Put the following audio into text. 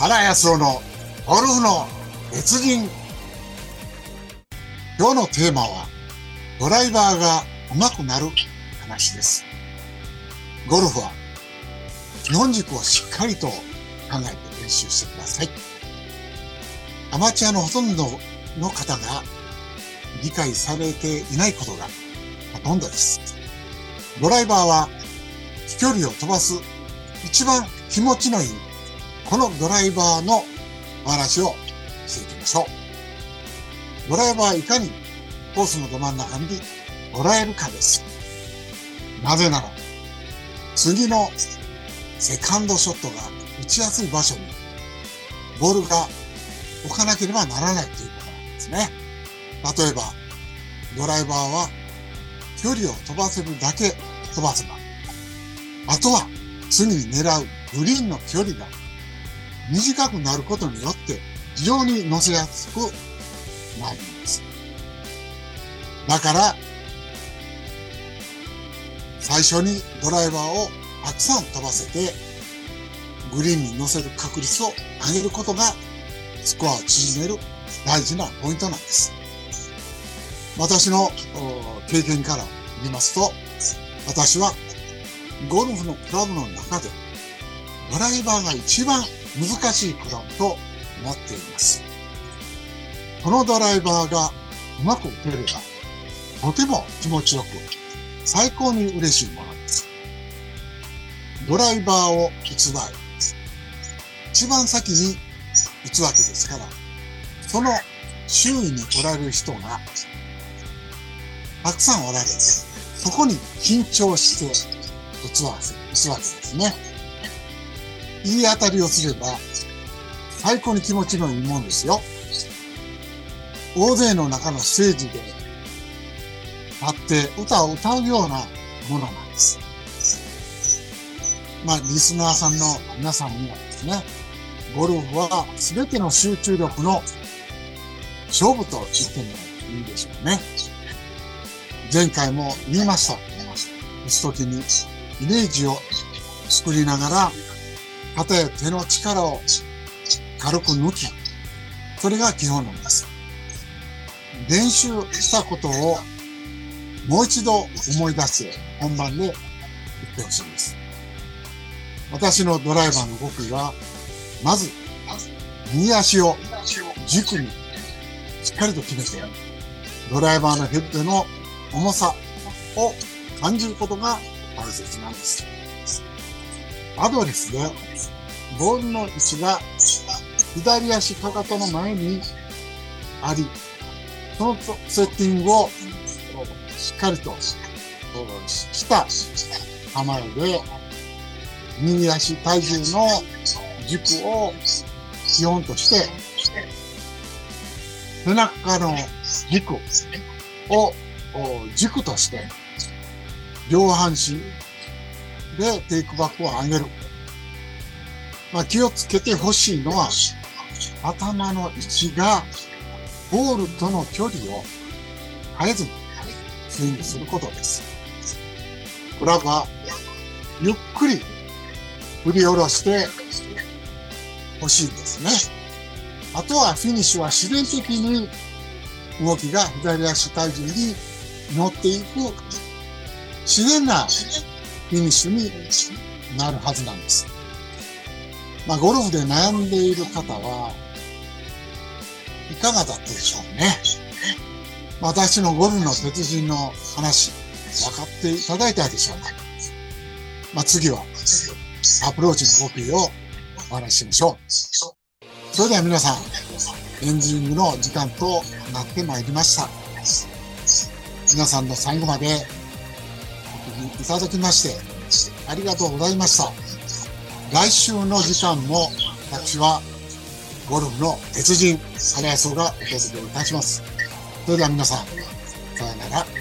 原康夫のゴルフの別人。今日のテーマは、ドライバーが上手くなる話です。ゴルフは、基本軸をしっかりと考えて練習してください。アマチュアのほとんどの方が理解されていないことがほとんどです。ドライバーは飛距離を飛ばす一番気持ちのいいこのドライバーのお話をしていきましょう。ドライバーいかにコースのど真ん中に捉えるかです。なぜなら、次のセカンドショットが打ちやすい場所にボールが置かなければならないということなんですね。例えば、ドライバーは距離を飛ばせるだけ飛ばせば、あとは次に狙うグリーンの距離が短くなることによって非常に乗せやすくなるんです。だから、最初にドライバーをたくさん飛ばせて、グリーンに乗せる確率を上げることが、スコアを縮める大事なポイントなんです。私の経験から言いますと、私はゴルフのクラブの中で、ドライバーが一番難しいクラブと思っています。このドライバーがうまく打てれば、とても気持ちよく、最高に嬉しいものです。ドライバーを打つ場合、一番先に打つわけですから、その周囲におられる人が、たくさんおられて、そこに緊張して打つわけですね。いい当たりをすれば、最高に気持ちのいいもんですよ。大勢の中のステージで立って歌を歌うようなものなんです。まあ、リスナーさんの皆さんにはですね、ゴルフは全ての集中力の勝負と言ってもいいでしょうね。前回も言いました。打つときにイメージを作りながらたとえ手の力を軽く抜き、それが基本なんです。練習したことをもう一度思い出して本番で言ってほしいんです。私のドライバーの極意は、まず、右足を軸にしっかりと決めて、ドライバーのヘッドの重さを感じることが大切なんです。アドレスでボールの位置が左足かかとの前にあり、そのセッティングをしっかりとした構えで、右足体重の軸を基本として、背中の軸を軸として、両半身でテイクバックを上げる。まあ、気をつけてほしいのは、頭の位置がボールとの距離を変えずにスイングすることです。クラブはゆっくり振り下ろしてほしいんですね。あとはフィニッシュは自然的に動きが左足体重に乗っていく自然なフィニッシュになるはずなんです。まあ、ゴルフで悩んでいる方は、いかがだったでしょうね。私のゴルフの別人の話、分かっていただいたでしょうか。まあ、次は、アプローチの極意をお話ししましょう。それでは皆さん、エンジングの時間となってまいりました。皆さんの最後までいただきまして、ありがとうございました。来週の時間も私はゴルフの鉄人、原康がお届けいたします。それでは皆さん、さようなら。